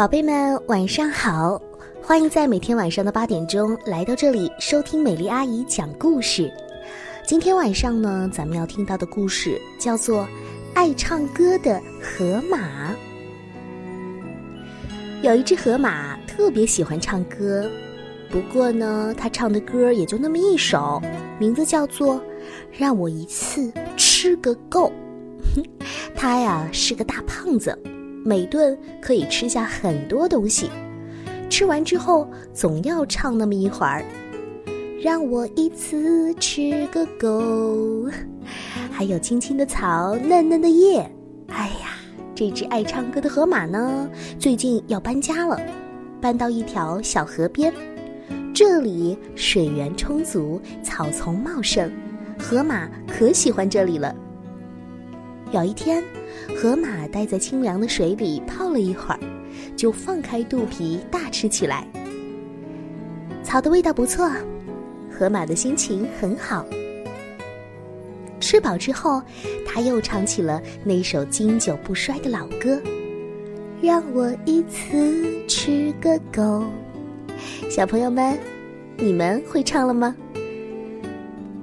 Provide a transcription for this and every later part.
宝贝们，晚上好！欢迎在每天晚上的八点钟来到这里收听美丽阿姨讲故事。今天晚上呢，咱们要听到的故事叫做《爱唱歌的河马》。有一只河马特别喜欢唱歌，不过呢，它唱的歌也就那么一首，名字叫做《让我一次吃个够》。它呀是个大胖子。每顿可以吃下很多东西，吃完之后总要唱那么一会儿，让我一次吃个够。还有青青的草，嫩嫩的叶。哎呀，这只爱唱歌的河马呢，最近要搬家了，搬到一条小河边，这里水源充足，草丛茂盛，河马可喜欢这里了。有一天。河马待在清凉的水里泡了一会儿，就放开肚皮大吃起来。草的味道不错，河马的心情很好。吃饱之后，他又唱起了那首经久不衰的老歌：“让我一次吃个够。”小朋友们，你们会唱了吗？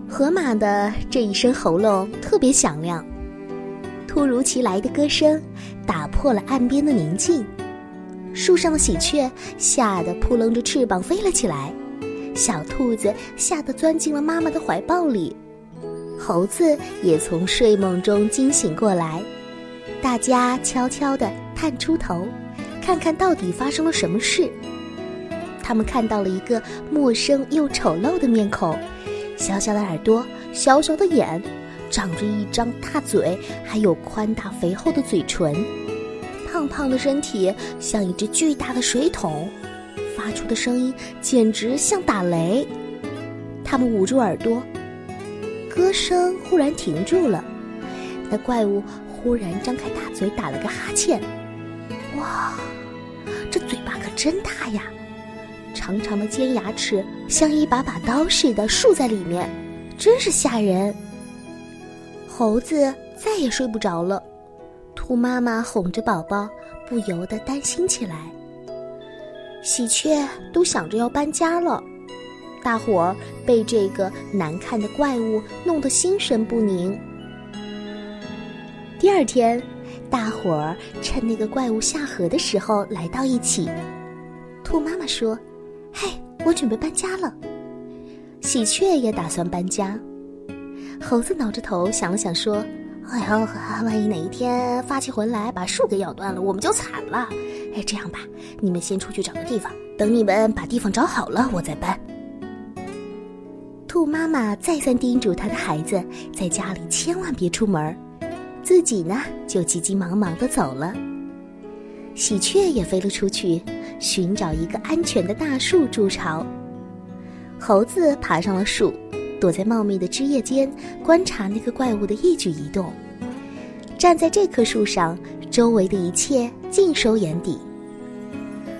河马的这一声喉咙特别响亮。突如其来的歌声打破了岸边的宁静，树上的喜鹊吓得扑棱着翅膀飞了起来，小兔子吓得钻进了妈妈的怀抱里，猴子也从睡梦中惊醒过来，大家悄悄地探出头，看看到底发生了什么事。他们看到了一个陌生又丑陋的面孔，小小的耳朵，小小的眼。长着一张大嘴，还有宽大肥厚的嘴唇，胖胖的身体像一只巨大的水桶，发出的声音简直像打雷。他们捂住耳朵，歌声忽然停住了。那怪物忽然张开大嘴，打了个哈欠。哇，这嘴巴可真大呀！长长的尖牙齿像一把把刀似的竖在里面，真是吓人。猴子再也睡不着了，兔妈妈哄着宝宝，不由得担心起来。喜鹊都想着要搬家了，大伙儿被这个难看的怪物弄得心神不宁。第二天，大伙儿趁那个怪物下河的时候来到一起。兔妈妈说：“嘿，我准备搬家了。”喜鹊也打算搬家。猴子挠着头想了想，说：“哎呀，万一哪一天发起浑来把树给咬断了，我们就惨了。哎，这样吧，你们先出去找个地方，等你们把地方找好了，我再搬。”兔妈妈再三叮嘱她的孩子，在家里千万别出门，自己呢就急急忙忙的走了。喜鹊也飞了出去，寻找一个安全的大树筑巢。猴子爬上了树。躲在茂密的枝叶间，观察那个怪物的一举一动。站在这棵树上，周围的一切尽收眼底。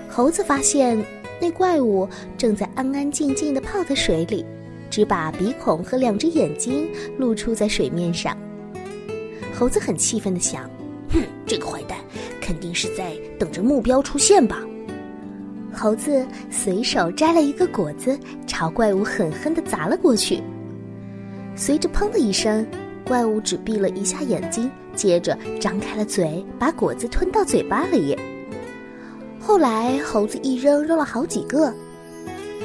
猴子发现，那怪物正在安安静静地泡在水里，只把鼻孔和两只眼睛露出在水面上。猴子很气愤地想：“哼，这个坏蛋肯定是在等着目标出现吧。”猴子随手摘了一个果子，朝怪物狠狠地砸了过去。随着“砰”的一声，怪物只闭了一下眼睛，接着张开了嘴，把果子吞到嘴巴里。后来，猴子一扔，扔了好几个。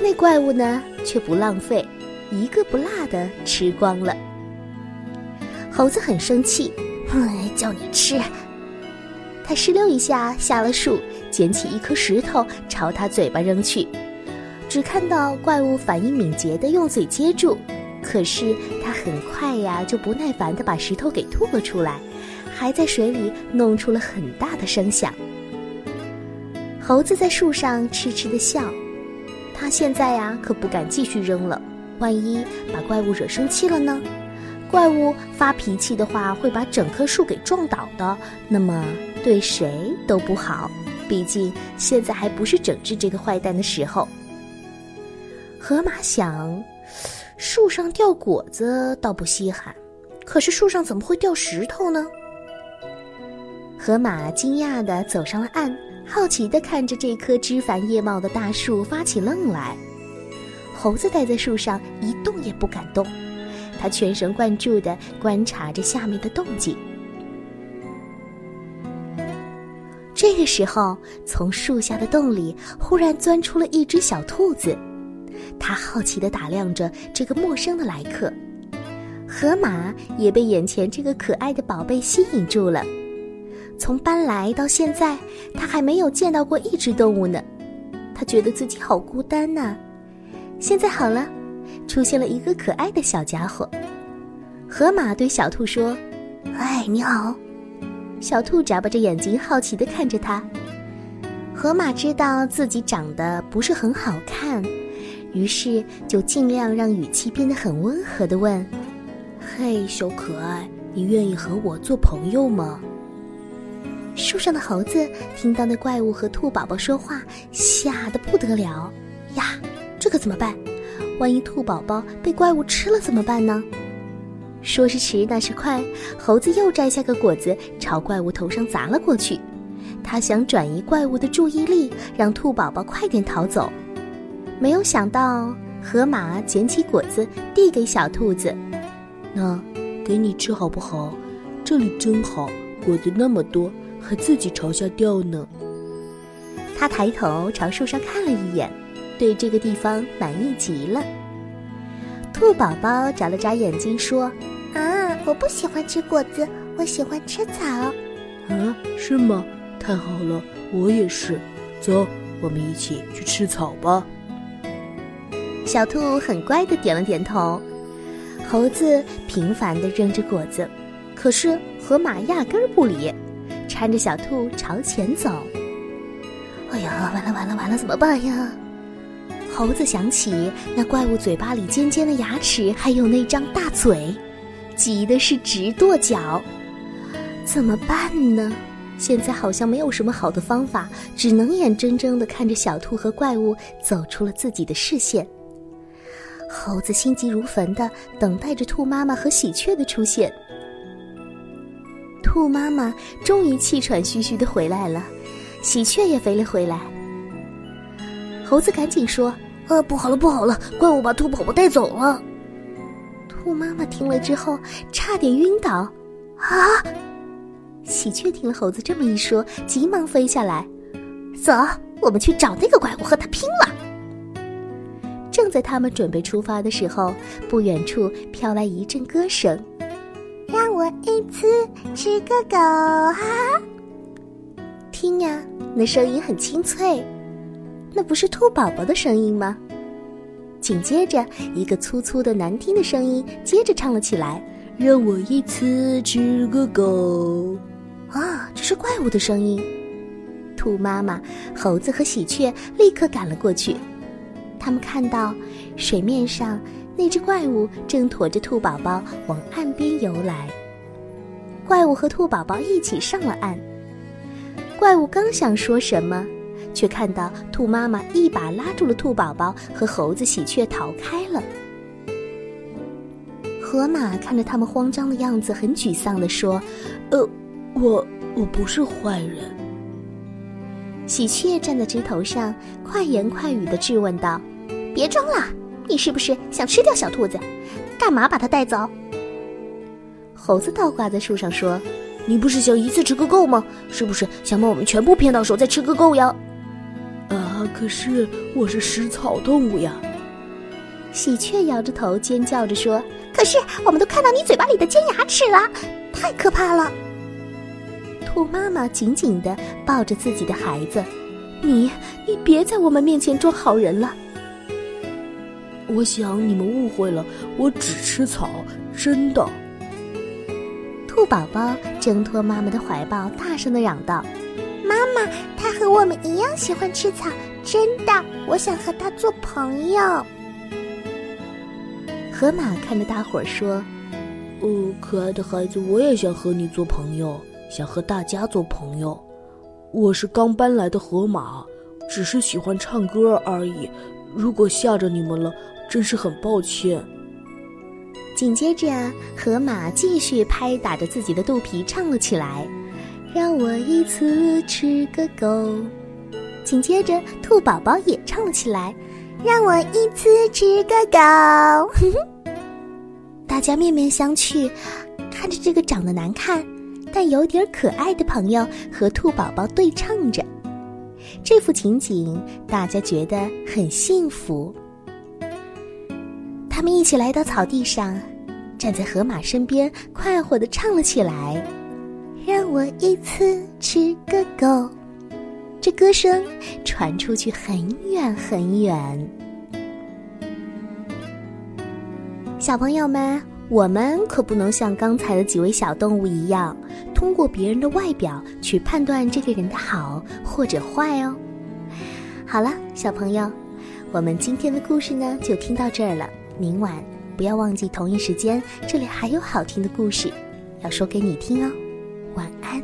那怪物呢，却不浪费，一个不落的吃光了。猴子很生气，哼，叫你吃。他哧溜一下下了树。捡起一颗石头朝他嘴巴扔去，只看到怪物反应敏捷的用嘴接住，可是他很快呀就不耐烦的把石头给吐了出来，还在水里弄出了很大的声响。猴子在树上痴痴的笑，他现在呀可不敢继续扔了，万一把怪物惹生气了呢？怪物发脾气的话会把整棵树给撞倒的，那么对谁都不好。毕竟现在还不是整治这个坏蛋的时候。河马想，树上掉果子倒不稀罕，可是树上怎么会掉石头呢？河马惊讶地走上了岸，好奇地看着这棵枝繁叶茂的大树，发起愣来。猴子待在树上一动也不敢动，它全神贯注地观察着下面的动静。这个时候，从树下的洞里忽然钻出了一只小兔子，它好奇地打量着这个陌生的来客。河马也被眼前这个可爱的宝贝吸引住了。从搬来到现在，它还没有见到过一只动物呢。它觉得自己好孤单呐。现在好了，出现了一个可爱的小家伙。河马对小兔说：“哎，你好。”小兔眨巴着眼睛，好奇地看着他。河马知道自己长得不是很好看，于是就尽量让语气变得很温和地问。嘿，小可爱，你愿意和我做朋友吗？树上的猴子听到那怪物和兔宝宝说话，吓得不得了呀！这可怎么办？万一兔宝宝被怪物吃了怎么办呢？说时迟，那时快，猴子又摘下个果子，朝怪物头上砸了过去。他想转移怪物的注意力，让兔宝宝快点逃走。没有想到，河马捡起果子递给小兔子。那，给你吃好不好？这里真好，果子那么多，还自己朝下掉呢。他抬头朝树上看了一眼，对这个地方满意极了。兔宝宝眨了眨眼睛说：“啊，我不喜欢吃果子，我喜欢吃草。”啊，是吗？太好了，我也是。走，我们一起去吃草吧。小兔很乖的点了点头。猴子频繁的扔着果子，可是河马压根儿不理，搀着小兔朝前走。哎呀，完了完了完了，怎么办呀？猴子想起那怪物嘴巴里尖尖的牙齿，还有那张大嘴，急的是直跺脚。怎么办呢？现在好像没有什么好的方法，只能眼睁睁地看着小兔和怪物走出了自己的视线。猴子心急如焚地等待着兔妈妈和喜鹊的出现。兔妈妈终于气喘吁吁地回来了，喜鹊也飞了回来。猴子赶紧说：“呃，不好了，不好了，怪物把兔宝宝带走了。”兔妈妈听了之后差点晕倒。啊！喜鹊听了猴子这么一说，急忙飞下来：“走，我们去找那个怪物，和他拼了！”正在他们准备出发的时候，不远处飘来一阵歌声：“让我一次吃个狗哈！”听呀，那声音很清脆，那不是兔宝宝的声音吗？紧接着，一个粗粗的、难听的声音接着唱了起来：“让我一次吃个够。”啊，这是怪物的声音！兔妈妈、猴子和喜鹊立刻赶了过去。他们看到，水面上那只怪物正驮着兔宝宝往岸边游来。怪物和兔宝宝一起上了岸。怪物刚想说什么，却看到兔妈妈一把拉住了兔宝宝和猴子喜鹊逃开了。河马看着他们慌张的样子，很沮丧地说：“呃，我我不是坏人。”喜鹊站在枝头上，快言快语地质问道。别装了，你是不是想吃掉小兔子？干嘛把它带走？猴子倒挂在树上说：“你不是想一次吃个够吗？是不是想把我们全部骗到手再吃个够呀？”啊，可是我是食草动物呀！喜鹊摇着头尖叫着说：“可是我们都看到你嘴巴里的尖牙齿了，太可怕了！”兔妈妈紧紧的抱着自己的孩子：“你，你别在我们面前装好人了。”我想你们误会了，我只吃草，真的。兔宝宝挣脱妈妈的怀抱，大声的嚷道：“妈妈，它和我们一样喜欢吃草，真的，我想和他做朋友。”河马看着大伙儿说：“哦，可爱的孩子，我也想和你做朋友，想和大家做朋友。我是刚搬来的河马，只是喜欢唱歌而已。如果吓着你们了。”真是很抱歉。紧接着，河马继续拍打着自己的肚皮唱了起来，让我一次吃个够。紧接着，兔宝宝也唱了起来：“让我一次吃个够。”大家面面相觑，看着这个长得难看但有点可爱的朋友和兔宝宝对唱着，这幅情景大家觉得很幸福。他们一起来到草地上，站在河马身边，快活的唱了起来：“让我一次吃个够。”这歌声传出去很远很远。小朋友们，我们可不能像刚才的几位小动物一样，通过别人的外表去判断这个人的好或者坏哦。好了，小朋友，我们今天的故事呢就听到这儿了。明晚不要忘记同一时间，这里还有好听的故事要说给你听哦。晚安。